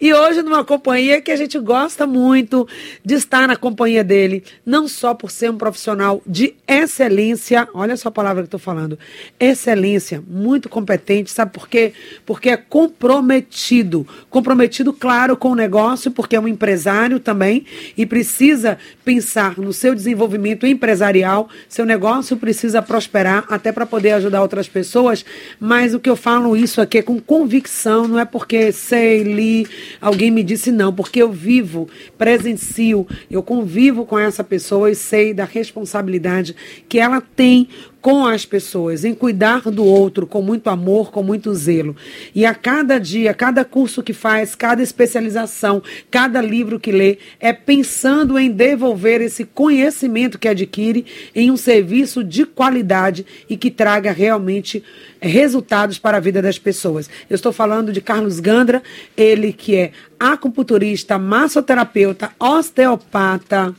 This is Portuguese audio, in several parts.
E hoje numa companhia que a gente gosta muito de estar na companhia dele, não só por ser um profissional de excelência, olha só a palavra que estou falando, excelência, muito competente, sabe por quê? Porque é comprometido, comprometido, claro, com o negócio, porque é um empresário também e precisa pensar no seu desenvolvimento empresarial, seu negócio precisa prosperar até para poder ajudar outras pessoas, mas o que eu falo isso aqui é com convicção, não é porque sei, li, alguém me disse não, porque eu vivo, presencio, eu convivo com essa pessoa e sei da responsabilidade que ela tem com as pessoas, em cuidar do outro com muito amor, com muito zelo. E a cada dia, cada curso que faz, cada especialização, cada livro que lê, é pensando em devolver esse conhecimento que adquire em um serviço de qualidade e que traga realmente resultados para a vida das pessoas. Eu estou falando de Carlos Gandra, ele que é acupunturista, massoterapeuta, osteopata,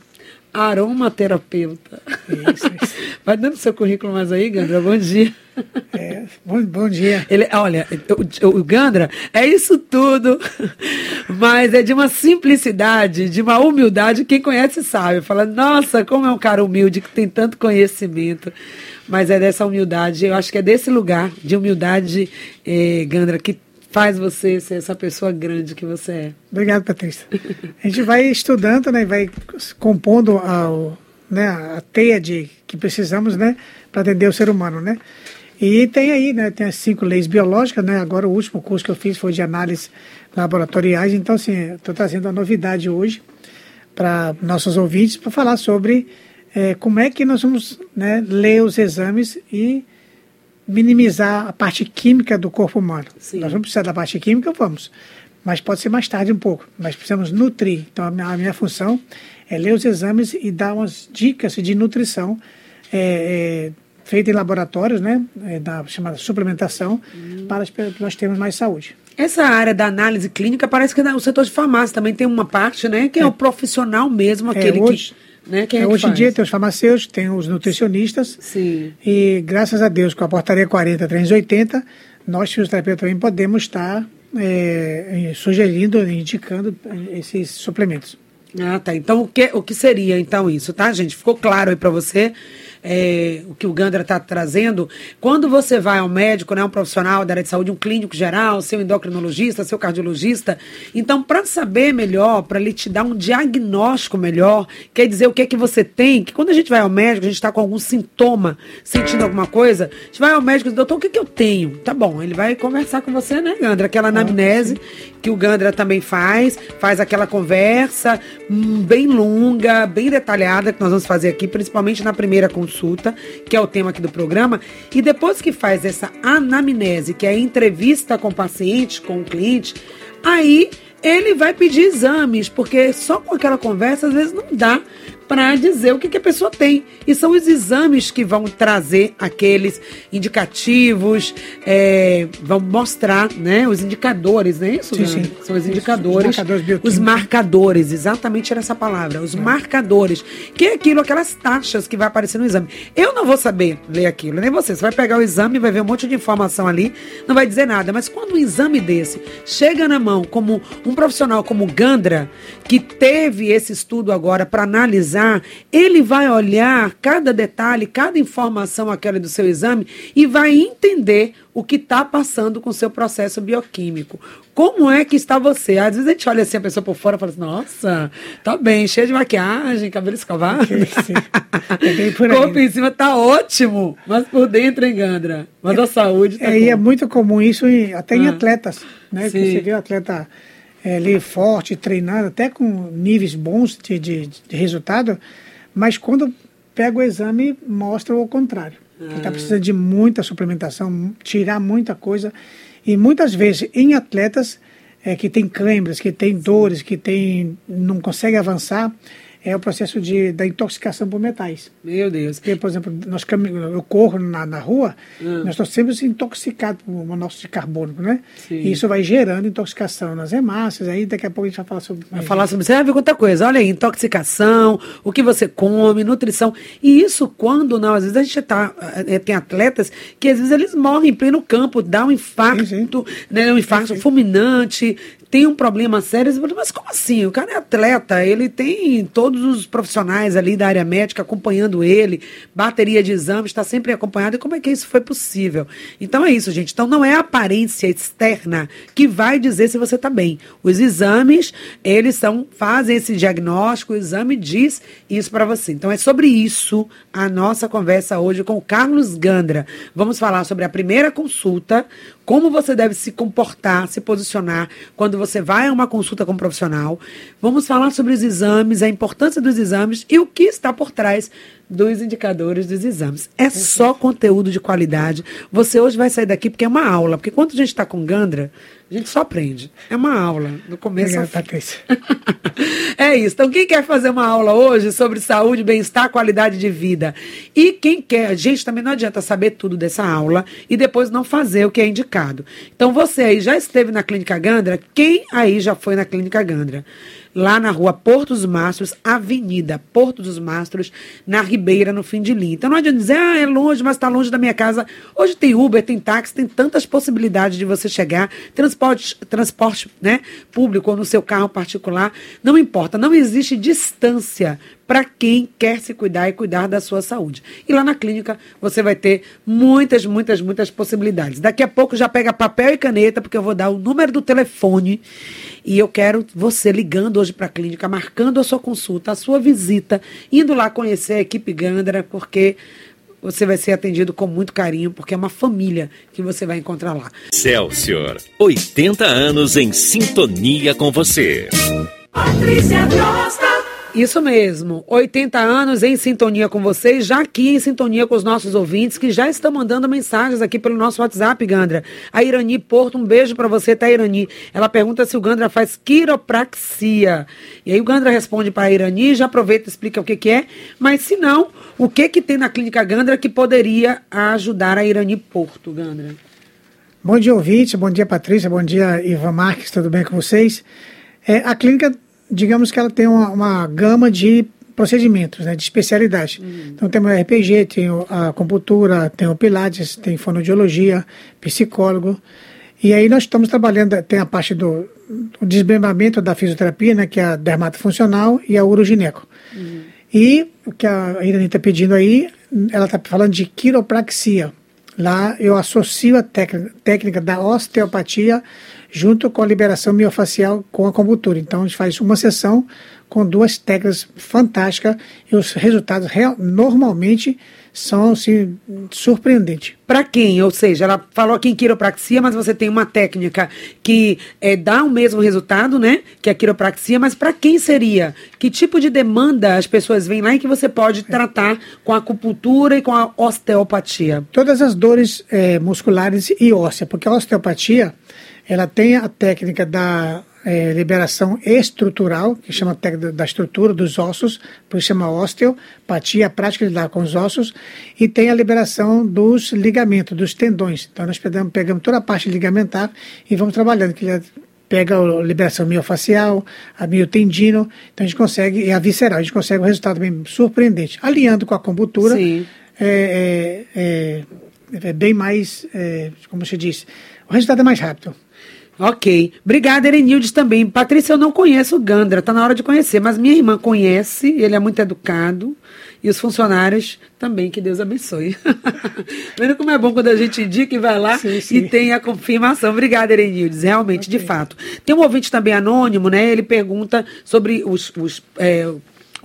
aromaterapeuta. Isso, isso. Vai dando seu currículo mais aí, Gandra. Bom dia. É, bom, bom dia. Ele, olha, o, o, Gandra é isso tudo, mas é de uma simplicidade, de uma humildade. Quem conhece sabe. Fala, nossa, como é um cara humilde que tem tanto conhecimento. Mas é dessa humildade, eu acho que é desse lugar de humildade, eh, Gandra, que faz você ser essa pessoa grande que você é. Obrigado, Patrícia. A gente vai estudando, né, vai compondo a, né, a teia de que precisamos, né, para atender o ser humano, né? E tem aí, né, tem as cinco leis biológicas, né? Agora o último curso que eu fiz foi de análises laboratoriais, então assim, estou trazendo uma novidade hoje para nossos ouvintes para falar sobre é, como é que nós vamos né, ler os exames e minimizar a parte química do corpo humano. Sim. Nós vamos precisar da parte química, vamos. Mas pode ser mais tarde um pouco. Mas precisamos nutrir. Então, a minha, a minha função é ler os exames e dar umas dicas de nutrição é, é, feita em laboratórios, né, é, da chamada suplementação, hum. para nós termos mais saúde. Essa área da análise clínica parece que o setor de farmácia também tem uma parte, né, que é, é o profissional mesmo, é, aquele hoje, que né? É, é hoje em dia tem os farmacêuticos, tem os nutricionistas. Sim. E graças a Deus, com a portaria 40 380, nós, fisioterapeutas, também podemos estar é, sugerindo, indicando esses suplementos. Ah, tá. Então, o que, o que seria então isso, tá, gente? Ficou claro aí para você? É, o que o Gandra está trazendo, quando você vai ao médico, né, um profissional da área de saúde, um clínico geral, seu endocrinologista, seu cardiologista, então, para saber melhor, para ele te dar um diagnóstico melhor, quer dizer o que é que você tem, que quando a gente vai ao médico, a gente está com algum sintoma, sentindo alguma coisa, a gente vai ao médico e diz, doutor, o que, que eu tenho? Tá bom, ele vai conversar com você, né, Gandra? Aquela anamnese que o Gandra também faz, faz aquela conversa hum, bem longa, bem detalhada, que nós vamos fazer aqui, principalmente na primeira consulta consulta, que é o tema aqui do programa, e depois que faz essa anamnese, que é a entrevista com o paciente, com o cliente, aí ele vai pedir exames, porque só com aquela conversa às vezes não dá para dizer o que, que, a pessoa tem. E são os exames que vão trazer aqueles indicativos, é, vão mostrar né, os indicadores, não é isso? Sim, sim. São os indicadores. Os marcadores, os marcadores, exatamente era essa palavra. Os é. marcadores, que é aquilo, aquelas taxas que vai aparecer no exame. Eu não vou saber ler aquilo, nem você. Você vai pegar o exame, vai ver um monte de informação ali, não vai dizer nada. Mas quando um exame desse chega na mão, como um profissional como Gandra, que teve esse estudo agora para analisar analisar, ele vai olhar cada detalhe, cada informação aquela do seu exame e vai entender o que está passando com o seu processo bioquímico. Como é que está você? Às vezes a gente olha assim a pessoa por fora e fala assim, nossa, tá bem, cheia de maquiagem, cabelo escovado. É Corpo em cima tá ótimo, mas por dentro, hein, Gandra? Mas é, a saúde tá é, E é muito comum isso em, até em ah. atletas, né? Você vê o atleta é, forte, treinado, até com níveis bons de, de, de resultado, mas quando pega o exame, mostra o contrário. Ah. está precisando de muita suplementação, tirar muita coisa. E muitas vezes, em atletas é, que têm câimbras, que têm dores, que tem, não conseguem avançar, é o processo de, da intoxicação por metais. Meu Deus. Porque, por exemplo, nós eu corro na, na rua, hum. nós estamos sempre intoxicados por monóxido de carbono, né? Sim. E isso vai gerando intoxicação nas hemácias, aí daqui a pouco a gente vai falar sobre... Vai falar sobre... Você vai ver outra coisa, olha aí, intoxicação, o que você come, nutrição, e isso quando, não, às vezes a gente tá, é, tem atletas que às vezes eles morrem em pleno campo, dá um infarto, sim, sim. Né, um infarto fulminante, tem um problema sério, mas como assim? O cara é atleta, ele tem todos os profissionais ali da área médica acompanhando ele, bateria de exames, está sempre acompanhado. E como é que isso foi possível? Então é isso, gente. Então não é a aparência externa que vai dizer se você está bem. Os exames, eles são, fazem esse diagnóstico, o exame diz isso para você. Então é sobre isso a nossa conversa hoje com o Carlos Gandra. Vamos falar sobre a primeira consulta, como você deve se comportar, se posicionar quando você vai a uma consulta com um profissional. Vamos falar sobre os exames, a importância dos exames e o que está por trás dos indicadores dos exames. É só conteúdo de qualidade. Você hoje vai sair daqui porque é uma aula. Porque quando a gente está com Gandra, a gente só aprende. É uma aula, do começo Obrigado, Patrícia. é isso. Então, quem quer fazer uma aula hoje sobre saúde, bem-estar, qualidade de vida? E quem quer, gente, também não adianta saber tudo dessa aula e depois não fazer o que é indicado. Então, você aí já esteve na Clínica Gandra? Quem aí já foi na Clínica Gandra? Lá na rua Porto dos Mastros, Avenida Porto dos Mastros, na Ribeira, no fim de linha. Então não adianta dizer, ah, é longe, mas está longe da minha casa. Hoje tem Uber, tem táxi, tem tantas possibilidades de você chegar, transporte, transporte né, público ou no seu carro particular, não importa, não existe distância para quem quer se cuidar e cuidar da sua saúde. E lá na clínica você vai ter muitas, muitas, muitas possibilidades. Daqui a pouco já pega papel e caneta, porque eu vou dar o número do telefone e eu quero você ligando hoje para a clínica, marcando a sua consulta, a sua visita, indo lá conhecer a equipe Gandra, porque você vai ser atendido com muito carinho, porque é uma família que você vai encontrar lá. Celsior, 80 anos em sintonia com você. Patrícia Costa. Isso mesmo, 80 anos em sintonia com vocês, já aqui em sintonia com os nossos ouvintes que já estão mandando mensagens aqui pelo nosso WhatsApp, Gandra. A Irani Porto, um beijo para você, tá, Irani? Ela pergunta se o Gandra faz quiropraxia. E aí o Gandra responde para a Irani, já aproveita e explica o que, que é, mas se não, o que que tem na clínica Gandra que poderia ajudar a Irani Porto, Gandra? Bom dia, ouvinte, bom dia, Patrícia, bom dia, Ivan Marques, tudo bem com vocês? É, a clínica digamos que ela tem uma, uma gama de procedimentos, né, de especialidade. Uhum. Então tem o RPG, tem a acupuntura, tem o pilates, tem fonoaudiologia, psicólogo. E aí nós estamos trabalhando, tem a parte do, do desmembramento da fisioterapia, né, que é a dermatofuncional e a urogineco. Uhum. E o que a Irene está pedindo aí, ela está falando de quiropraxia. Lá eu associo a técnica da osteopatia junto com a liberação miofacial com a acupuntura. Então, a gente faz uma sessão com duas técnicas fantásticas e os resultados real, normalmente são assim, surpreendentes. Para quem? Ou seja, ela falou aqui em quiropraxia, mas você tem uma técnica que é, dá o mesmo resultado, né? Que é a quiropraxia, mas para quem seria? Que tipo de demanda as pessoas vêm lá e que você pode tratar com a acupuntura e com a osteopatia? Todas as dores é, musculares e ósseas, porque a osteopatia ela tem a técnica da é, liberação estrutural, que chama técnica da estrutura dos ossos, por isso chama osteopatia, a prática de lidar com os ossos, e tem a liberação dos ligamentos, dos tendões. Então nós pegamos, pegamos toda a parte ligamentar e vamos trabalhando, que pega a liberação miofacial, a miotendino, então a gente consegue, e a visceral, a gente consegue um resultado bem surpreendente. Alinhando com a acupuntura, é, é, é, é, bem mais, é, como você disse, o resultado é mais rápido. Ok. Obrigada, Erenildes, também. Patrícia, eu não conheço o Gandra, tá na hora de conhecer, mas minha irmã conhece, ele é muito educado. E os funcionários também, que Deus abençoe. Vendo como é bom quando a gente indica e vai lá sim, sim. e tem a confirmação. Obrigada, Erenildes. Realmente, okay. de fato. Tem um ouvinte também anônimo, né? Ele pergunta sobre os, os é,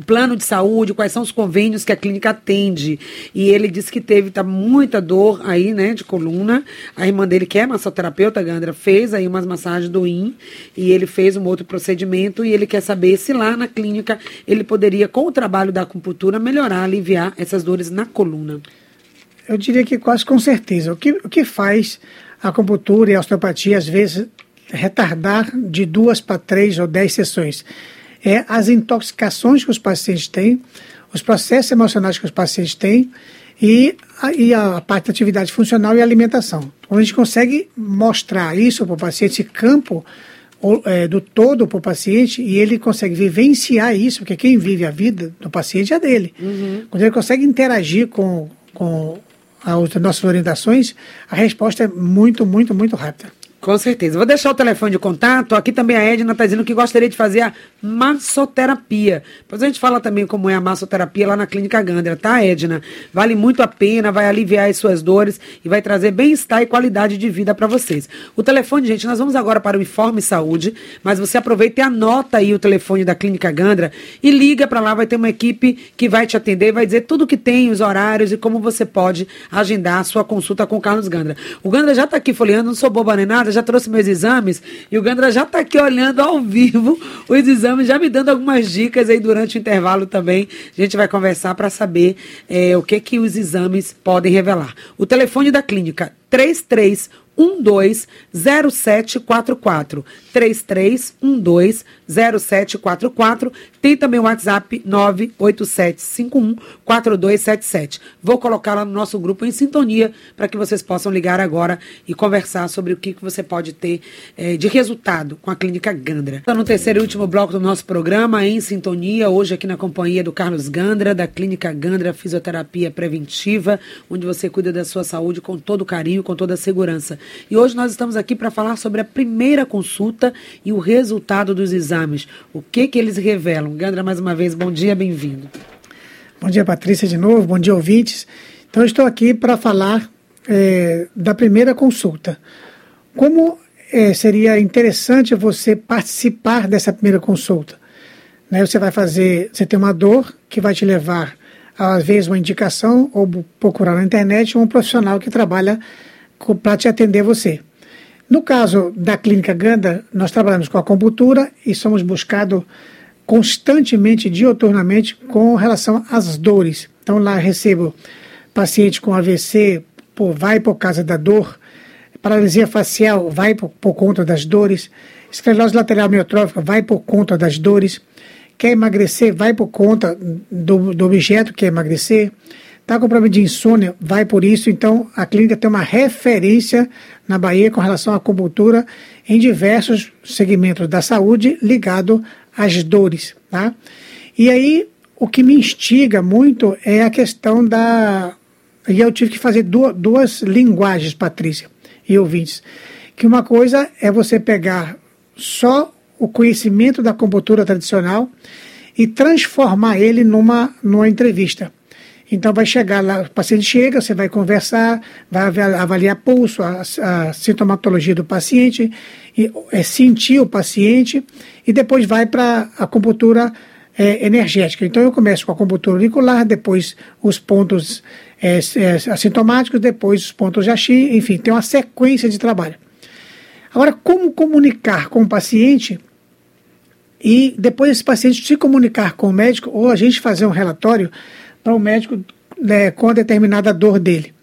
plano de saúde, quais são os convênios que a clínica atende. E ele disse que teve tá, muita dor aí, né, de coluna. A irmã dele, que é massoterapeuta, Gandra, fez aí umas massagens do IN e ele fez um outro procedimento e ele quer saber se lá na clínica ele poderia, com o trabalho da acupuntura, melhorar, aliviar essas dores na coluna. Eu diria que quase com certeza. O que, o que faz a acupuntura e a osteopatia, às vezes, retardar de duas para três ou dez sessões? É as intoxicações que os pacientes têm, os processos emocionais que os pacientes têm e a, e a parte da atividade funcional e alimentação. Quando a gente consegue mostrar isso para o paciente, esse campo é, do todo para o paciente, e ele consegue vivenciar isso, porque quem vive a vida do paciente é dele. Uhum. Quando ele consegue interagir com, com as nossas orientações, a resposta é muito, muito, muito rápida. Com certeza. Vou deixar o telefone de contato. Aqui também a Edna está dizendo que gostaria de fazer a massoterapia. Depois a gente fala também como é a massoterapia lá na Clínica Gandra, tá, Edna? Vale muito a pena, vai aliviar as suas dores e vai trazer bem-estar e qualidade de vida para vocês. O telefone, gente, nós vamos agora para o Informe Saúde, mas você aproveita e anota aí o telefone da Clínica Gandra e liga para lá, vai ter uma equipe que vai te atender, vai dizer tudo que tem, os horários e como você pode agendar a sua consulta com o Carlos Gandra. O Gandra já está aqui folheando, não sou boba nem nada, já trouxe meus exames e o Gandra já está aqui olhando ao vivo os exames, já me dando algumas dicas aí durante o intervalo também. A gente vai conversar para saber é, o que que os exames podem revelar. O telefone da clínica 33 120744. 33120744. Tem também o WhatsApp 987514277. Vou colocar lá no nosso grupo em sintonia para que vocês possam ligar agora e conversar sobre o que, que você pode ter eh, de resultado com a Clínica Gandra. Está no terceiro e último bloco do nosso programa, em sintonia, hoje aqui na companhia do Carlos Gandra, da Clínica Gandra Fisioterapia Preventiva, onde você cuida da sua saúde com todo carinho, com toda a segurança. E hoje nós estamos aqui para falar sobre a primeira consulta e o resultado dos exames. O que que eles revelam? Gandra, mais uma vez, bom dia, bem-vindo. Bom dia, Patrícia, de novo. Bom dia, ouvintes. Então, estou aqui para falar é, da primeira consulta. Como é, seria interessante você participar dessa primeira consulta? Né, você vai fazer, você tem uma dor que vai te levar, às vezes, uma indicação ou procurar na internet um profissional que trabalha para te atender você. No caso da Clínica Ganda, nós trabalhamos com a acupuntura e somos buscados constantemente, dioturnamente, com relação às dores. Então lá recebo paciente com AVC, vai por causa da dor, paralisia facial, vai por, por conta das dores, esclerose lateral miotrófica, vai por conta das dores, quer emagrecer, vai por conta do, do objeto que é emagrecer, Está com problema de insônia, vai por isso. Então, a clínica tem uma referência na Bahia com relação à acupuntura em diversos segmentos da saúde ligado às dores. Tá? E aí, o que me instiga muito é a questão da. E eu tive que fazer duas, duas linguagens, Patrícia e ouvintes. Que uma coisa é você pegar só o conhecimento da acupuntura tradicional e transformar ele numa, numa entrevista. Então vai chegar lá, o paciente chega, você vai conversar, vai avaliar pulso, a, a sintomatologia do paciente, e, é, sentir o paciente e depois vai para a acupuntura é, energética. Então eu começo com a acupuntura auricular, depois os pontos é, é, assintomáticos, depois os pontos de axi, enfim, tem uma sequência de trabalho. Agora, como comunicar com o paciente e depois esse paciente se comunicar com o médico ou a gente fazer um relatório para o médico né, com a determinada dor dele.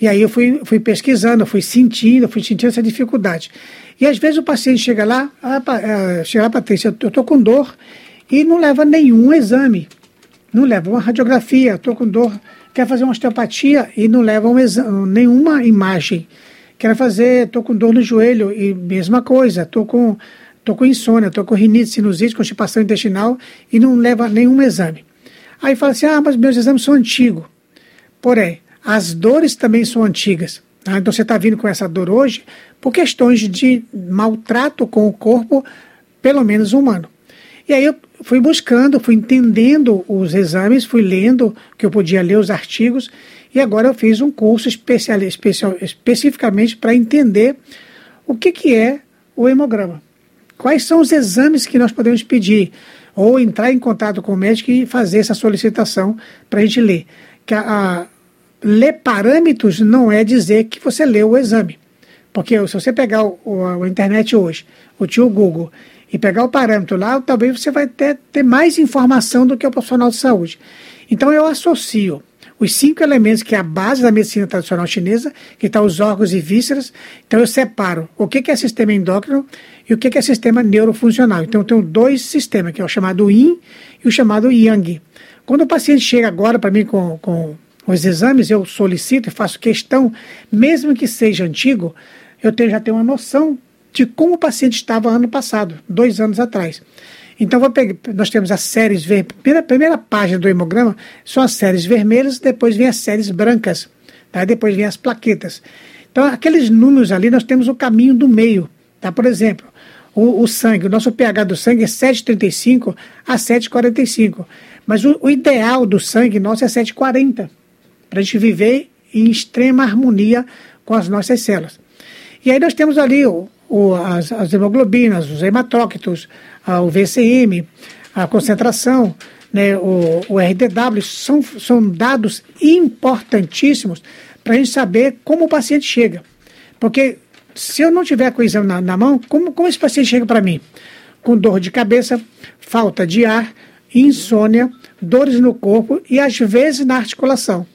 E aí eu fui, fui pesquisando, fui sentindo, fui sentindo essa dificuldade. E às vezes o paciente chega lá, ah, ah chega lá, Patrícia, eu estou com dor e não leva nenhum exame. Não leva uma radiografia, estou com dor, quer fazer uma osteopatia e não leva um exame, nenhuma imagem. Quer fazer, estou com dor no joelho e mesma coisa, estou com, tô com insônia, estou com rinite, sinusite, constipação intestinal e não leva nenhum exame. Aí fala assim: ah, mas meus exames são antigos. Porém, as dores também são antigas. Tá? Então você está vindo com essa dor hoje por questões de maltrato com o corpo, pelo menos humano. E aí eu fui buscando, fui entendendo os exames, fui lendo, que eu podia ler os artigos, e agora eu fiz um curso especial, especial especificamente para entender o que, que é o hemograma. Quais são os exames que nós podemos pedir? Ou entrar em contato com o médico e fazer essa solicitação para a gente ler. Que a, a, ler parâmetros não é dizer que você leu o exame. Porque se você pegar o, o, a internet hoje, o tio Google, e pegar o parâmetro lá, talvez você vai ter, ter mais informação do que o profissional de saúde. Então eu associo os cinco elementos que é a base da medicina tradicional chinesa, que estão tá os órgãos e vísceras. Então eu separo o que, que é sistema endócrino e o que, é sistema neurofuncional. Então eu tenho dois sistemas, que é o chamado Yin e o chamado Yang. Quando o paciente chega agora para mim com, com os exames, eu solicito e faço questão, mesmo que seja antigo, eu tenho, já tenho uma noção de como o paciente estava ano passado, dois anos atrás. Então, vou pegar, nós temos as séries vermelhas. Primeira, primeira página do hemograma são as séries vermelhas, depois vem as séries brancas, tá? depois vem as plaquetas. Então, aqueles números ali, nós temos o caminho do meio. Tá? Por exemplo, o, o sangue, o nosso pH do sangue é 7,35 a 7,45. Mas o, o, ideal do sangue nosso é 7,40, para a gente viver em extrema harmonia com as nossas células. E aí nós temos ali o, o, as, as, hemoglobinas, os hematócritos, a, o VCM, a concentração, né, o, o RDW, são, são dados importantíssimos para a gente saber como o paciente chega. Porque se eu não tiver com o exame na, na mão, como, como esse paciente chega para mim? Com dor de cabeça, falta de ar, insônia, dores no corpo e às vezes na articulação.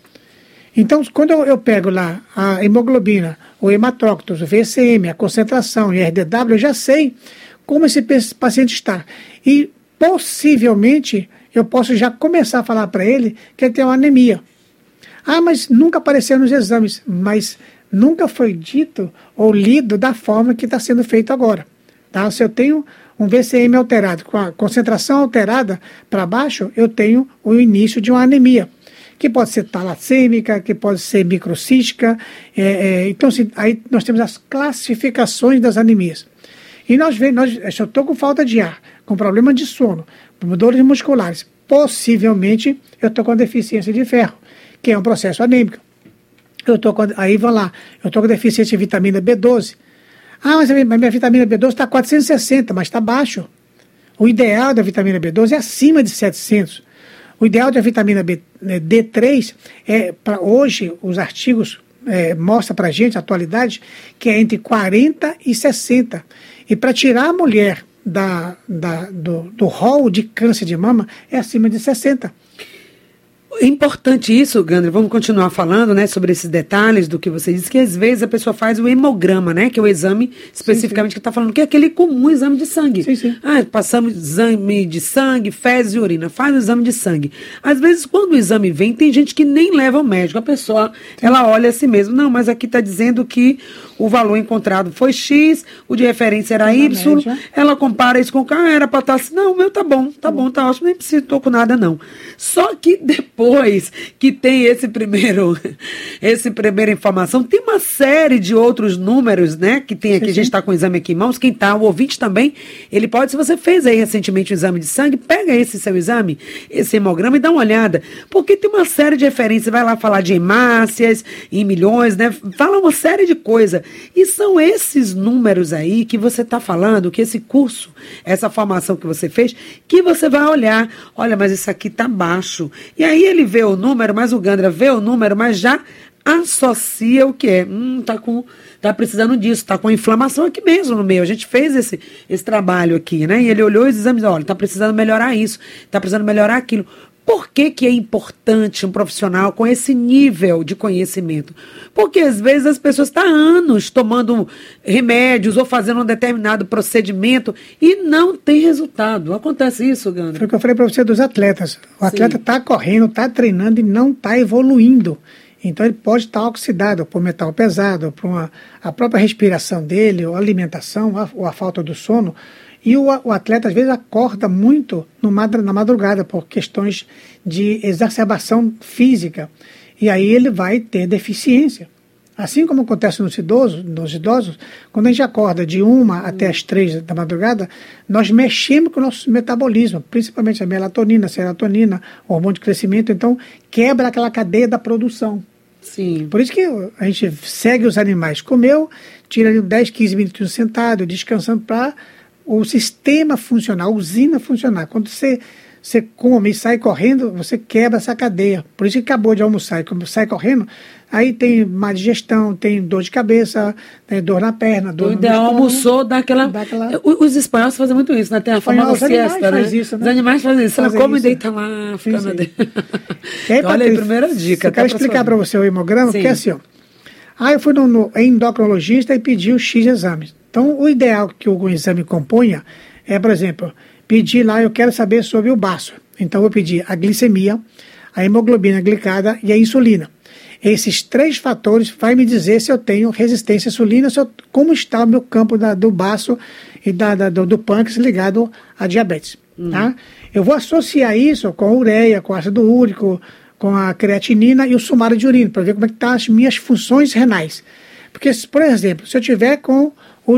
Então, quando eu, eu pego lá a hemoglobina, o hematócritos, o VCM, a concentração e RDW, eu já sei como esse paciente está. E possivelmente eu posso já começar a falar para ele que ele tem uma anemia. Ah, mas nunca apareceu nos exames. Mas nunca foi dito ou lido da forma que está sendo feito agora. Tá? Se eu tenho um VCM alterado, com a concentração alterada para baixo, eu tenho o início de uma anemia, que pode ser talassêmica, que pode ser microcística. É, é, então, assim, aí nós temos as classificações das anemias. E nós vemos, nós, se eu estou com falta de ar, com problema de sono, dores musculares, possivelmente eu estou com deficiência de ferro, que é um processo anêmico. Eu tô com, aí vão lá, eu estou com deficiência de vitamina B12. Ah, mas minha, minha vitamina B12 está 460, mas está baixo. O ideal da vitamina B12 é acima de 700. O ideal da vitamina B, né, D3 é, para hoje, os artigos é, mostram para a gente, a atualidade, que é entre 40 e 60. E para tirar a mulher da, da, do, do rol de câncer de mama, é acima de 60. É importante isso, Gandra. Vamos continuar falando, né, sobre esses detalhes do que você disse, que às vezes a pessoa faz o hemograma, né, que é o exame especificamente sim, sim. que está falando, que é aquele comum exame de sangue. Sim, sim. Ah, passamos exame de sangue, fezes e urina, faz o exame de sangue. Às vezes, quando o exame vem, tem gente que nem leva ao médico. A pessoa, sim. ela olha a si mesma, não, mas aqui está dizendo que o valor encontrado foi X, o de referência era Y, média. ela compara isso com o cara, era para estar tá assim, não, o meu tá bom, tá bom, tá ótimo, nem preciso, tô com nada não. Só que depois que tem esse primeiro, esse primeira informação, tem uma série de outros números, né, que tem aqui, sim, a gente está com o exame aqui em mãos, quem tá, o ouvinte também, ele pode, se você fez aí recentemente um exame de sangue, pega esse seu exame, esse hemograma e dá uma olhada, porque tem uma série de referências, vai lá falar de hemácias, em milhões, né, fala uma série de coisas, e são esses números aí que você está falando, que esse curso, essa formação que você fez, que você vai olhar. Olha, mas isso aqui está baixo. E aí ele vê o número, mas o Gandra vê o número, mas já associa o que é. Hum, tá com tá precisando disso, tá com inflamação aqui mesmo no meio. A gente fez esse, esse trabalho aqui, né? E ele olhou os exames, olha, tá precisando melhorar isso, tá precisando melhorar aquilo. Por que, que é importante um profissional com esse nível de conhecimento? Porque às vezes as pessoas estão há anos tomando remédios ou fazendo um determinado procedimento e não tem resultado. Acontece isso, Gandra? Foi o que eu falei para você dos atletas. O atleta está correndo, está treinando e não está evoluindo. Então ele pode estar tá oxidado por metal pesado, por uma, a própria respiração dele, ou alimentação, ou a falta do sono e o, o atleta, às vezes, acorda muito no, na madrugada por questões de exacerbação física. E aí ele vai ter deficiência. Assim como acontece nos idosos, nos idosos, quando a gente acorda de uma até as três da madrugada, nós mexemos com o nosso metabolismo, principalmente a melatonina, a serotonina, o hormônio de crescimento, então quebra aquela cadeia da produção. Sim. Por isso que a gente segue os animais. Comeu, tira 10, 15 minutos sentado, descansando para o sistema funcionar, a usina funcionar. Quando você, você come e sai correndo, você quebra essa cadeia. Por isso que acabou de almoçar e sai correndo, aí tem má digestão, tem dor de cabeça, tem dor na perna, dor o no ideal almoçou, dá aquela... dá aquela... Os espanhóis fazem muito isso, né? Tem a famosa siesta, né? Isso, né? Os animais fazem isso. Ela come e deita lá, fica na. Então, olha aí, primeira dica. Eu quero explicar para você o hemograma, Sim. porque é assim, ó. Ah, eu fui no, no endocrinologista e pedi o X exames. Então, o ideal que o exame componha é, por exemplo, pedir lá, eu quero saber sobre o baço. Então, eu vou pedir a glicemia, a hemoglobina glicada e a insulina. Esses três fatores vai me dizer se eu tenho resistência à insulina, eu, como está o meu campo da, do baço e da, da, do, do pâncreas ligado à diabetes. Hum. Tá? Eu vou associar isso com a ureia, com ácido úrico, com a creatinina e o sumário de urina, para ver como é que estão tá as minhas funções renais Porque, por exemplo, se eu tiver com.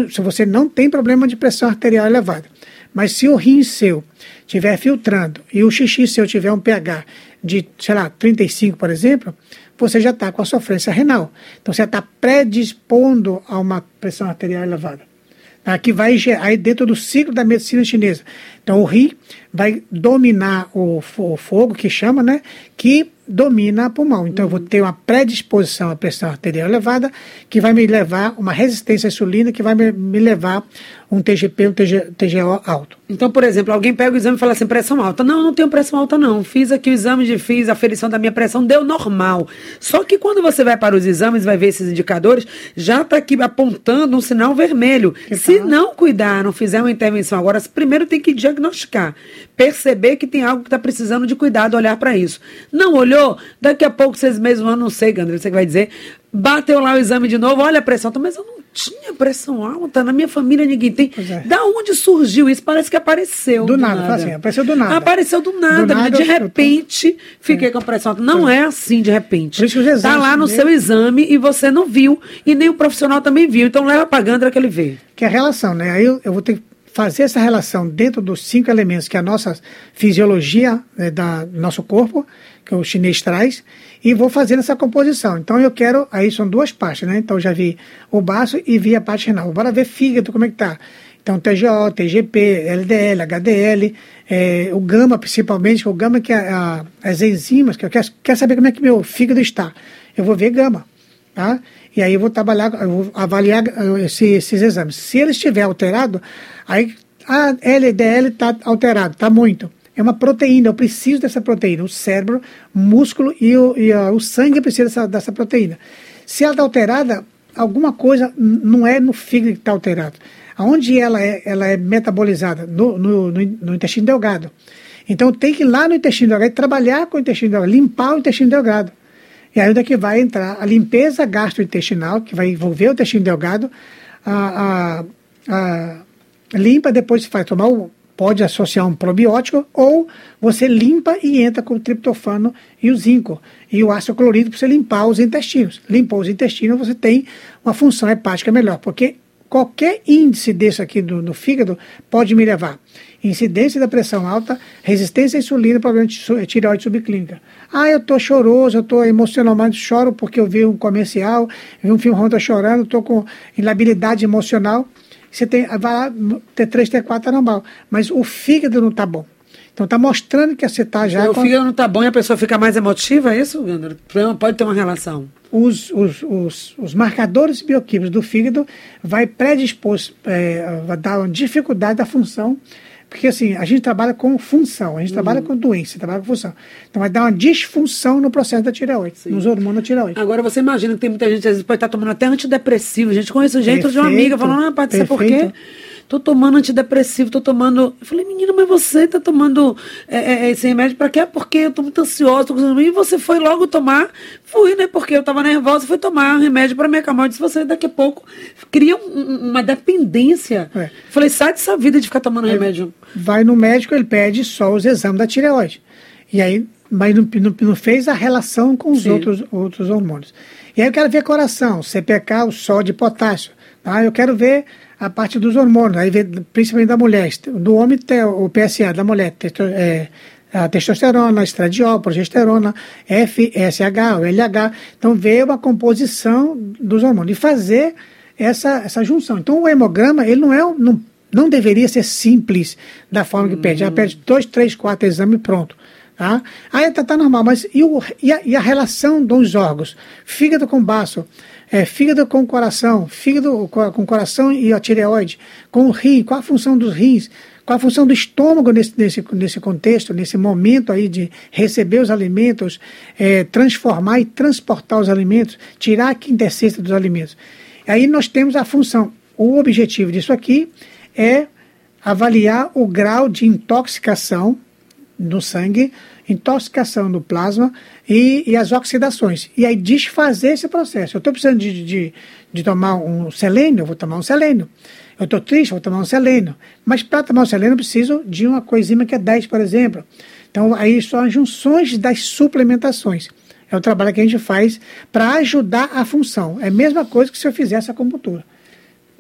Se você não tem problema de pressão arterial elevada, mas se o rim seu estiver filtrando e o xixi seu tiver um pH de, sei lá, 35, por exemplo, você já está com a sofrência renal. Então você está predispondo a uma pressão arterial elevada. Tá? vai aí dentro do ciclo da medicina chinesa. Então o rim vai dominar o, o fogo que chama, né? Que domina o pulmão. Então, eu vou ter uma predisposição à pressão arterial elevada, que vai me levar uma resistência à insulina, que vai me, me levar um TGP, um TG, TGO alto. Então, por exemplo, alguém pega o exame e fala assim, pressão alta. Não, não tenho pressão alta não. Fiz aqui o exame de fiz, a ferição da minha pressão deu normal. Só que quando você vai para os exames, vai ver esses indicadores, já está aqui apontando um sinal vermelho. Que Se não cuidar, não fizer uma intervenção agora, primeiro tem que diagnosticar. Perceber que tem algo que está precisando de cuidado, olhar para isso. Não olhou? Daqui a pouco, seis meses, um ano, não sei, Gandra, você vai dizer, bateu lá o exame de novo, olha a pressão, mas eu não tinha pressão alta, na minha família ninguém tem. É. Da onde surgiu isso? Parece que apareceu. Do, do nada, nada. Assim, apareceu do nada. Apareceu do nada, do nada de repente tô... fiquei é. com pressão alta. Não é. é assim de repente. Está lá no seu exame e você não viu, e nem o profissional também viu. Então leva para Gandra que ele vê. Que é a relação, né? Aí eu, eu vou ter que fazer essa relação dentro dos cinco elementos que a nossa fisiologia né, da nosso corpo, que o chinês traz, e vou fazendo essa composição. Então eu quero, aí são duas partes, né? Então já vi o baço e vi a parte renal. Bora ver fígado, como é que tá. Então TGO, TGP, LDL, HDL, é, o gama principalmente, o gama que é a, as enzimas, que eu quero, quero saber como é que meu fígado está. Eu vou ver gama, tá? E aí eu vou trabalhar, eu vou avaliar uh, esse, esses exames. Se ele estiver alterado, aí a LDL está alterado, está muito. É uma proteína, eu preciso dessa proteína. O cérebro, músculo e o, e, uh, o sangue precisa dessa, dessa proteína. Se ela está alterada, alguma coisa não é no fígado que está alterado. Onde ela é, ela é metabolizada? No, no, no, no intestino delgado. Então tem que ir lá no intestino delgado trabalhar com o intestino delgado, limpar o intestino delgado. E aí onde é que vai entrar a limpeza gastrointestinal, que vai envolver o intestino delgado, a, a, a limpa, depois vai tomar o, pode associar um probiótico, ou você limpa e entra com o triptofano e o zinco, e o ácido clorídrico para você limpar os intestinos. Limpou os intestinos, você tem uma função hepática melhor, porque qualquer índice desse aqui do, no fígado pode me levar incidência da pressão alta, resistência à insulina, problema de tireoide subclínica. Ah, eu estou choroso, eu estou emocionalmente choro porque eu vi um comercial, vi um filme estou chorando, estou com inabilidade emocional. Você tem, vai lá, T3, T4 é normal, mas o fígado não está bom. Então está mostrando que você está já. O com... fígado não está bom e a pessoa fica mais emotiva, é isso, Gandra? Pode ter uma relação. Os, os, os, os marcadores bioquímicos do fígado vai predispor, é, vai dar uma dificuldade da função porque assim, a gente trabalha com função, a gente uhum. trabalha com doença, trabalha com função. Então vai dar uma disfunção no processo da tireoide, Sim. nos hormônios da tireoide. Agora você imagina que tem muita gente, às vezes, pode estar tomando até antidepressivo. A gente conhece gente de uma amiga falando, ah, pode ser por quê? Tô tomando antidepressivo, tô tomando. Eu falei, menina, mas você tá tomando é, é, é esse remédio para quê? Porque eu tô muito ansiosa, tô... e você foi logo tomar. Fui, né? Porque eu tava nervosa, fui tomar um remédio para me acalmar. Eu disse, você daqui a pouco cria um, uma dependência. É. Falei, sai dessa vida de ficar tomando remédio. Vai no médico, ele pede só os exames da tireoide. E aí, mas não, não, não fez a relação com os outros, outros hormônios. E aí eu quero ver coração, CPK, o sódio e potássio. Tá? Eu quero ver a parte dos hormônios, aí vem principalmente da mulher. Do homem tem o PSA, da mulher, é, a testosterona, a estradiol, progesterona, FSH, LH. Então, vê uma composição dos hormônios e fazer essa, essa junção. Então, o hemograma, ele não é, não, não deveria ser simples da forma que pede. Ela pede dois, três, quatro exames pronto. Tá? Aí tá, tá normal, mas e, o, e, a, e a relação dos órgãos? Fígado com baço, é, fígado com coração, fígado com coração e a tireoide, com o rim, qual a função dos rins, qual a função do estômago nesse, nesse, nesse contexto, nesse momento aí de receber os alimentos, é, transformar e transportar os alimentos, tirar a quintessência dos alimentos. Aí nós temos a função. O objetivo disso aqui é avaliar o grau de intoxicação no sangue intoxicação do plasma e, e as oxidações. E aí desfazer esse processo. Eu estou precisando de, de, de, tomar um selênio, vou tomar um selênio. Eu estou triste, vou tomar um selênio. Mas para tomar um selênio eu preciso de uma coenzima que é 10, por exemplo. Então aí são as junções das suplementações. É o trabalho que a gente faz para ajudar a função. É a mesma coisa que se eu fizesse a acupuntura.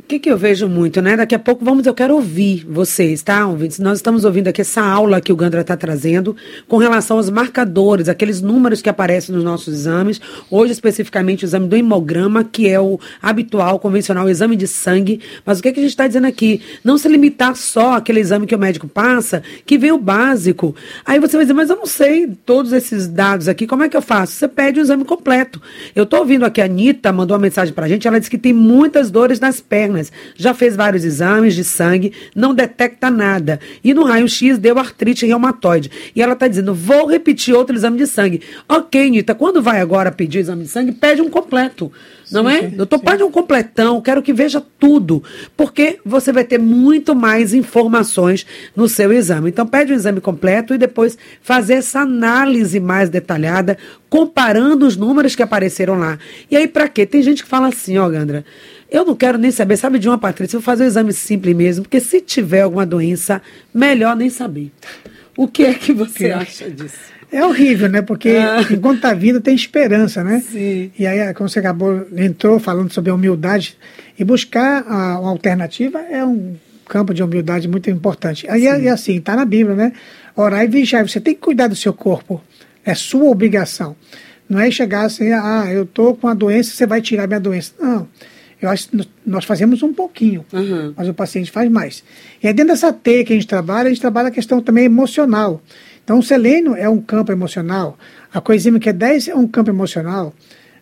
Que, que eu vejo muito, né? Daqui a pouco vamos, eu quero ouvir vocês, tá, ouvintes? Nós estamos ouvindo aqui essa aula que o Gandra está trazendo com relação aos marcadores, aqueles números que aparecem nos nossos exames. Hoje, especificamente, o exame do hemograma, que é o habitual, convencional, o exame de sangue. Mas o que, que a gente está dizendo aqui? Não se limitar só àquele exame que o médico passa, que vem o básico. Aí você vai dizer, mas eu não sei todos esses dados aqui, como é que eu faço? Você pede o exame completo. Eu estou ouvindo aqui a Anitta, mandou uma mensagem para a gente, ela disse que tem muitas dores nas pernas já fez vários exames de sangue, não detecta nada. E no raio-x deu artrite reumatoide. E ela está dizendo, vou repetir outro exame de sangue. Ok, Nita, quando vai agora pedir exame de sangue, pede um completo. Não sim, é? Sim, Doutor, pede um completão, quero que veja tudo. Porque você vai ter muito mais informações no seu exame. Então, pede um exame completo e depois fazer essa análise mais detalhada, comparando os números que apareceram lá. E aí, para quê? Tem gente que fala assim, ó, Gandra. Eu não quero nem saber, sabe de uma, Patrícia? Vou fazer um exame simples mesmo, porque se tiver alguma doença, melhor nem saber. O que é que você acha disso? É horrível, né? Porque ah. enquanto está vindo tem esperança, né? Sim. E aí, quando você acabou, entrou falando sobre a humildade, e buscar a, uma alternativa é um campo de humildade muito importante. Aí, é, assim, está na Bíblia, né? Orar e vigiar. Você tem que cuidar do seu corpo. É sua obrigação. Não é chegar assim, ah, eu estou com a doença, você vai tirar minha doença. Não. Eu acho que nós fazemos um pouquinho, uhum. mas o paciente faz mais. E aí dentro dessa teia que a gente trabalha, a gente trabalha a questão também emocional. Então o selênio é um campo emocional, a coenzima Q10 é um campo emocional.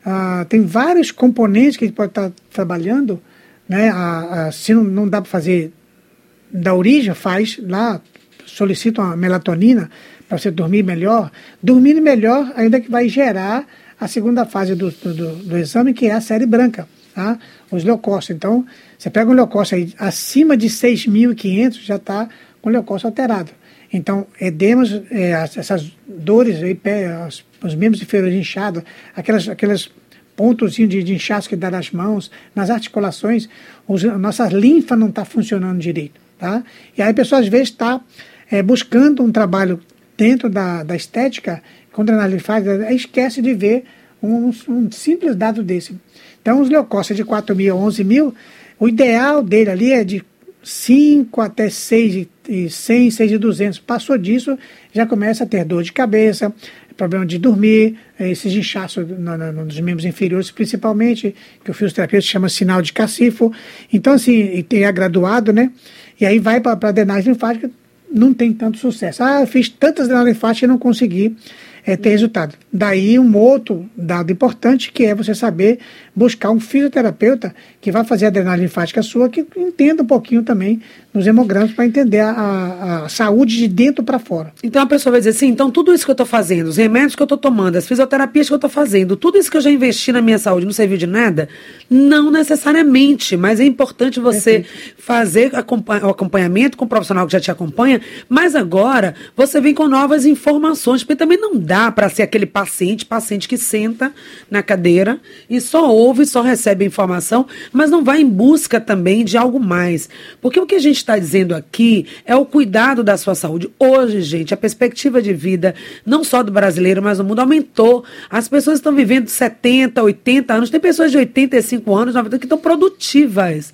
Ah, tem vários componentes que a gente pode estar trabalhando, né? Ah, ah, se não, não dá para fazer da origem, faz lá, solicita uma melatonina para você dormir melhor. Dormir melhor ainda que vai gerar a segunda fase do, do, do exame, que é a série branca tá? os leucócitos. Então, você pega um leucócito aí, acima de 6.500 já está com leucócito alterado. Então, edemas, é, essas dores, aí, os, os membros inferiores inchados, aquelas, aquelas pontozinhos de, de inchaço que dá nas mãos, nas articulações, os, nossa linfa não está funcionando direito. Tá? E aí a pessoa às vezes está é, buscando um trabalho dentro da, da estética, contra a linfática, esquece de ver um, um simples dado desse. Então, os leucócitos de 4 mil a 11 mil, o ideal dele ali é de 5 até 6 e 100, 6 e 200. Passou disso, já começa a ter dor de cabeça, problema de dormir, eh, esses inchaços nos membros inferiores, principalmente, que o fisioterapeuta chama sinal de cacifo. Então, assim, é graduado, né? E aí vai para a drenagem linfática, não tem tanto sucesso. Ah, eu fiz tantas drenagens linfáticas e não consegui é, ter resultado. Daí um outro dado importante que é você saber buscar um fisioterapeuta que vai fazer a drenagem linfática sua, que entenda um pouquinho também nos hemogramas para entender a, a, a, saúde de dentro para fora. Então a pessoa vai dizer assim, então tudo isso que eu estou fazendo, os remédios que eu estou tomando, as fisioterapias que eu estou fazendo, tudo isso que eu já investi na minha saúde não serviu de nada? Não necessariamente, mas é importante você Perfeito. fazer o acompanhamento com o profissional que já te acompanha, mas agora você vem com novas informações, porque também não dá dá para ser aquele paciente, paciente que senta na cadeira e só ouve, só recebe informação, mas não vai em busca também de algo mais. Porque o que a gente está dizendo aqui é o cuidado da sua saúde. Hoje, gente, a perspectiva de vida, não só do brasileiro, mas do mundo, aumentou. As pessoas estão vivendo 70, 80 anos, tem pessoas de 85 anos, 90 que estão produtivas.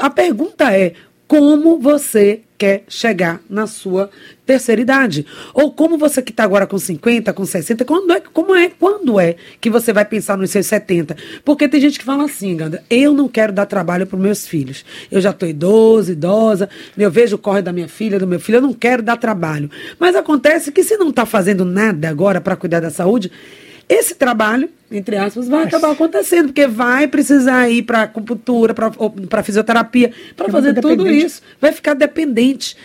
A pergunta é: como você quer chegar na sua terceira idade. Ou como você que está agora com 50, com 60, quando é, como é, quando é que você vai pensar nos seus 70? Porque tem gente que fala assim, Ganda, eu não quero dar trabalho para meus filhos. Eu já estou idoso, idosa, eu vejo o corre da minha filha, do meu filho, eu não quero dar trabalho. Mas acontece que se não está fazendo nada agora para cuidar da saúde, esse trabalho, entre aspas, vai acabar acontecendo, porque vai precisar ir para acupuntura, para fisioterapia, para fazer tudo isso. Vai ficar dependente.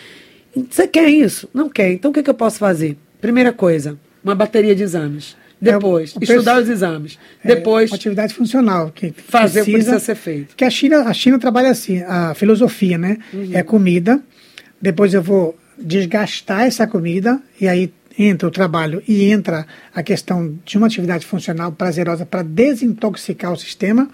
Você quer isso? Não quer. Então o que, que eu posso fazer? Primeira coisa, uma bateria de exames. É, Depois, é, estudar os exames. É, Depois. Atividade funcional. Que fazer precisa, o que precisa ser feito. Que a China, a China trabalha assim, a filosofia, né? Uhum. É comida. Depois eu vou desgastar essa comida e aí entra o trabalho e entra a questão de uma atividade funcional prazerosa para desintoxicar o sistema.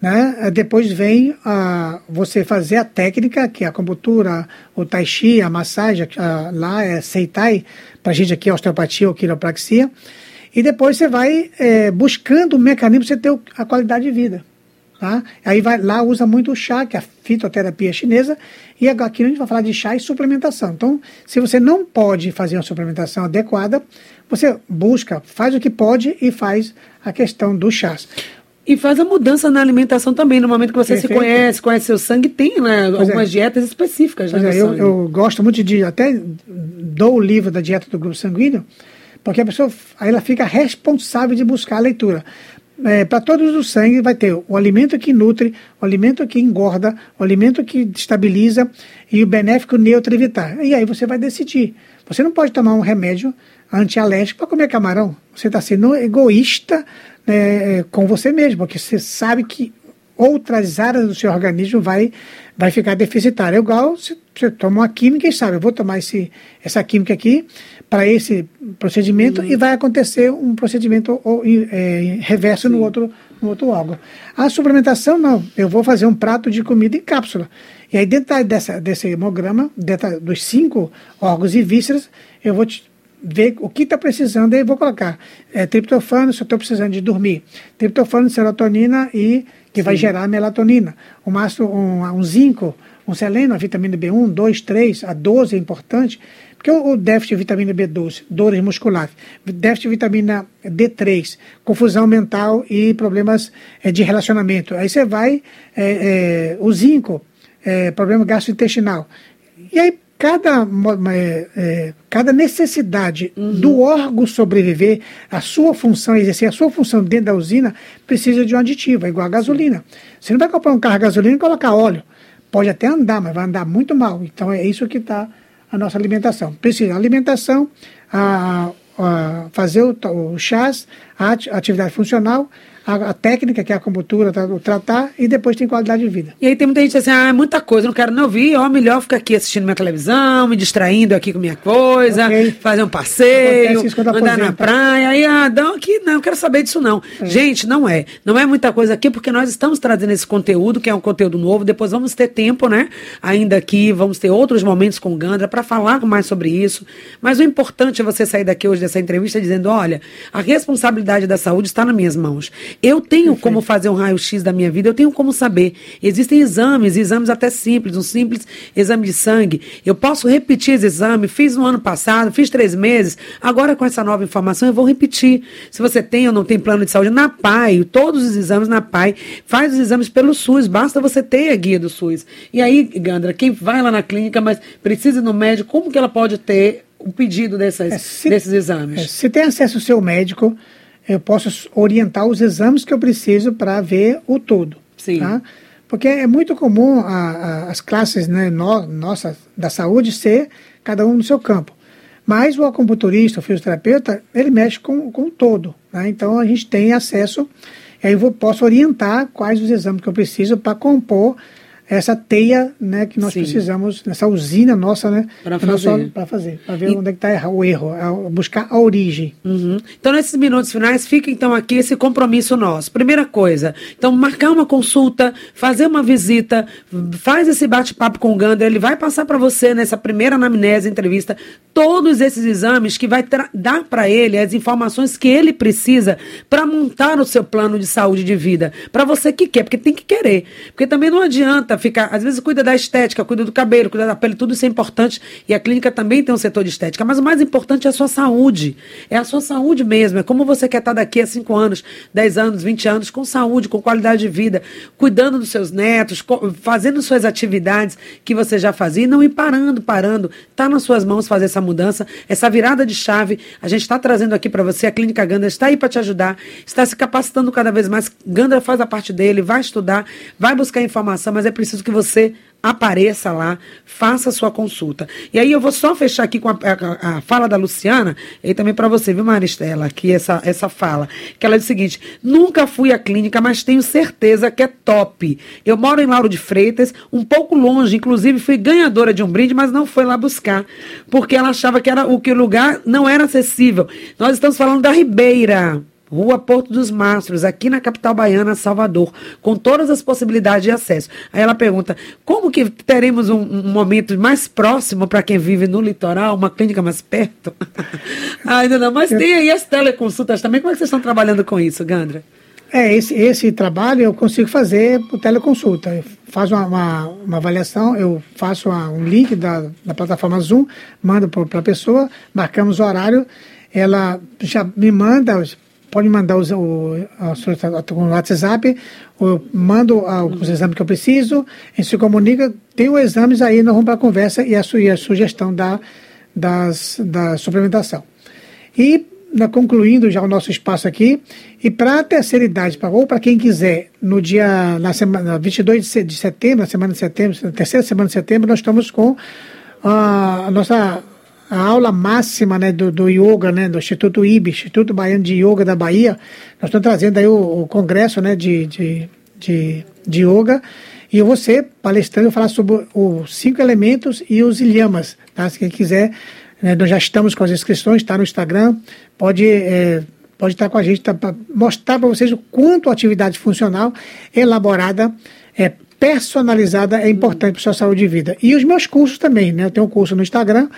Né? Depois vem a, você fazer a técnica, que é a acupuntura, o tai chi, a massagem, a, lá é seitai, para a gente aqui é osteopatia ou quiropraxia. E depois você vai é, buscando o mecanismo para você ter a qualidade de vida. Tá? Aí vai, lá usa muito o chá, que é a fitoterapia chinesa, e aqui a gente vai falar de chá e suplementação. Então, se você não pode fazer uma suplementação adequada, você busca, faz o que pode e faz a questão do chá. E faz a mudança na alimentação também, no momento que você Perfeito. se conhece, conhece seu sangue, tem né, algumas é. dietas específicas. Né, é, eu, eu, gosto muito de, até dou o livro da dieta do grupo sanguíneo, porque a pessoa aí ela fica responsável de buscar a leitura é, para todos os sangue vai ter o alimento que nutre, o alimento que engorda, o alimento que estabiliza e o benéfico neutro evitar. E aí você vai decidir. Você não pode tomar um remédio antialérgico para comer camarão. Você está sendo egoísta né, com você mesmo, porque você sabe que outras áreas do seu organismo vai, vai ficar deficitária. É igual você, você toma uma química e sabe, eu vou tomar esse, essa química aqui para esse procedimento uhum. e vai acontecer um procedimento é, reverso no outro, no outro órgão. A suplementação, não. Eu vou fazer um prato de comida em cápsula. E aí, dentro dessa, desse hemograma, dentro dos cinco órgãos e vísceras, eu vou te ver o que está precisando e vou colocar é, triptofano, se eu estou precisando de dormir, triptofano, serotonina e que Sim. vai gerar melatonina, um, um, um zinco, um selênio, a vitamina B1, 2, 3, a 12 é importante, porque o, déficit de vitamina B12, dores musculares, déficit de vitamina D3, confusão mental e problemas é, de relacionamento. Aí você vai, é, é, o zinco, problema gastrointestinal. E aí cada, é, cada necessidade uhum. do órgão sobreviver, a sua função, exercer a sua função dentro da usina, precisa de um aditivo, é igual a gasolina. Você não vai comprar um carro a gasolina e colocar óleo. Pode até andar, mas vai andar muito mal. Então é isso que está a nossa alimentação. Precisa alimentação, a, a fazer o, o chás, a atividade funcional, a, a, técnica, que é a acupuntura, o tratar, e depois tem qualidade de vida. E aí tem muita gente assim, ah, é muita coisa, não quero não ouvir, ó, melhor ficar aqui assistindo minha televisão, me distraindo aqui com minha coisa, okay. fazer um passeio, andar na praia, aí, ah, não, aqui não, quero saber disso não. É. Gente, não é. Não é muita coisa aqui, porque nós estamos trazendo esse conteúdo, que é um conteúdo novo, depois vamos ter tempo, né, ainda aqui, vamos ter outros momentos com o Gandra para falar mais sobre isso, mas o importante é você sair daqui hoje dessa entrevista dizendo, olha, a responsabilidade da saúde está nas minhas mãos. Eu tenho Perfeito. como fazer um raio-x da minha vida, eu tenho como saber. Existem exames, exames até simples, um simples exame de sangue. Eu posso repetir esse exame, fiz no ano passado, fiz três meses, agora com essa nova informação eu vou repetir. Se você tem ou não tem plano de saúde, na PAI, todos os exames na PAI, faz os exames pelo SUS, basta você ter a guia do SUS. E aí, Gandra, quem vai lá na clínica, mas precisa ir no médico, como que ela pode ter o pedido dessas, é, se, desses exames? É, se tem acesso ao seu médico, eu posso orientar os exames que eu preciso para ver o todo. Sim. Tá? Porque é muito comum a, a, as classes né, no, nossa da saúde ser cada um no seu campo. Mas o acupunturista, o fisioterapeuta, ele mexe com, com o todo. Né? Então a gente tem acesso, e aí eu posso orientar quais os exames que eu preciso para compor essa teia né, que nós Sim. precisamos, nessa usina nossa, né? Para fazer. Para fazer, para ver e... onde é está o erro, buscar a origem. Uhum. Então, nesses minutos finais, fica então aqui esse compromisso nosso. Primeira coisa, então, marcar uma consulta, fazer uma visita, faz esse bate-papo com o Gander, ele vai passar para você nessa primeira anamnese, entrevista, todos esses exames que vai dar para ele as informações que ele precisa para montar o seu plano de saúde de vida. Para você que quer, porque tem que querer. Porque também não adianta ficar, às vezes cuida da estética, cuida do cabelo, cuida da pele, tudo isso é importante. E a clínica também tem um setor de estética. Mas o mais importante é a sua saúde. É a sua saúde mesmo. É como você quer estar daqui a 5 anos, 10 anos, 20 anos, com saúde, com qualidade de vida, cuidando dos seus netos, fazendo suas atividades que você já fazia e não ir parando, parando. Está nas suas mãos fazer essa mudança, essa virada de chave. A gente está trazendo aqui para você, a Clínica Gandra está aí para te ajudar, está se capacitando cada vez mais. Gandra faz a parte dele, vai estudar, vai buscar informação, mas é preciso preciso que você apareça lá, faça a sua consulta. E aí eu vou só fechar aqui com a, a, a fala da Luciana, e também para você, viu, Maristela, aqui essa, essa fala, que ela diz o seguinte, nunca fui à clínica, mas tenho certeza que é top. Eu moro em Lauro de Freitas, um pouco longe, inclusive fui ganhadora de um brinde, mas não foi lá buscar, porque ela achava que era o que o lugar não era acessível. Nós estamos falando da Ribeira, Rua Porto dos Mastros, aqui na capital baiana, Salvador, com todas as possibilidades de acesso. Aí ela pergunta: como que teremos um, um momento mais próximo para quem vive no litoral, uma clínica mais perto? Ainda não, mas tem aí as teleconsultas também. Como é que vocês estão trabalhando com isso, Gandra? É, esse, esse trabalho eu consigo fazer por teleconsulta. Eu faço uma, uma, uma avaliação, eu faço uma, um link da, da plataforma Zoom, mando para a pessoa, marcamos o horário, ela já me manda, pode mandar os, o, o WhatsApp, eu mando os exames que eu preciso, a gente se comunica, tem os exames aí, nós vamos para a conversa e a, e a sugestão da, das, da suplementação. E na, concluindo já o nosso espaço aqui, e para a terceira idade, pra, ou para quem quiser, no dia, na semana 22 de setembro, na semana de setembro, na terceira semana de setembro, nós estamos com a, a nossa a aula máxima né, do, do yoga, né, do Instituto IB, Instituto Baiano de Yoga da Bahia. Nós estamos trazendo aí o, o congresso né, de, de, de, de yoga, e eu vou ser palestrando, falar sobre os cinco elementos e os ilhamas, tá? Se quem quiser é, nós já estamos com as inscrições, está no Instagram. Pode, é, pode estar com a gente tá, para mostrar para vocês o quanto a atividade funcional elaborada, é, personalizada é importante para sua saúde de vida. E os meus cursos também, né? Eu tenho um curso no Instagram,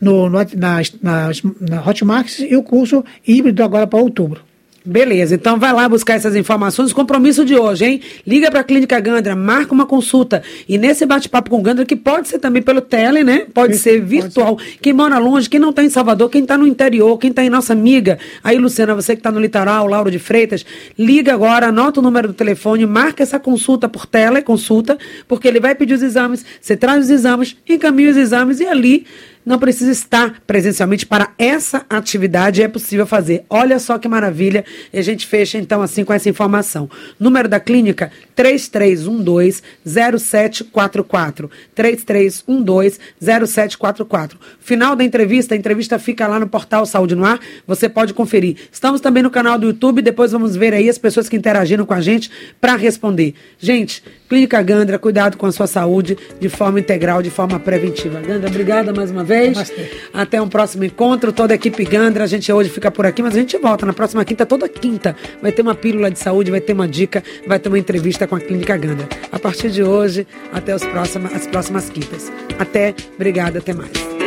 no, no na, na, na Hotmart e o curso híbrido agora para outubro. Beleza, então vai lá buscar essas informações. Compromisso de hoje, hein? Liga para a Clínica Gandra, marca uma consulta. E nesse bate-papo com Gandra, que pode ser também pelo tele, né? Pode Sim, ser virtual. Pode ser. Quem mora longe, quem não está em Salvador, quem está no interior, quem está em nossa amiga. Aí, Luciana, você que está no litoral, Lauro de Freitas, liga agora, anota o número do telefone, marca essa consulta por tele, consulta, porque ele vai pedir os exames, você traz os exames, encaminha os exames e ali não precisa estar presencialmente para essa atividade, é possível fazer. Olha só que maravilha. E a gente fecha então assim com essa informação. Número da clínica 3312-0744. 3312-0744. Final da entrevista, a entrevista fica lá no portal Saúde no Ar. Você pode conferir. Estamos também no canal do YouTube. Depois vamos ver aí as pessoas que interagiram com a gente para responder. Gente, Clínica Gandra, cuidado com a sua saúde de forma integral, de forma preventiva. Gandra, obrigada mais uma vez. Namastê. Até um próximo encontro. Toda a equipe Gandra, a gente hoje fica por aqui, mas a gente volta na próxima quinta, toda quinta. Vai ter uma pílula de saúde, vai ter uma dica, vai ter uma entrevista com a Clínica Gandra. A partir de hoje, até os próximos, as próximas quintas. Até, obrigada, até mais.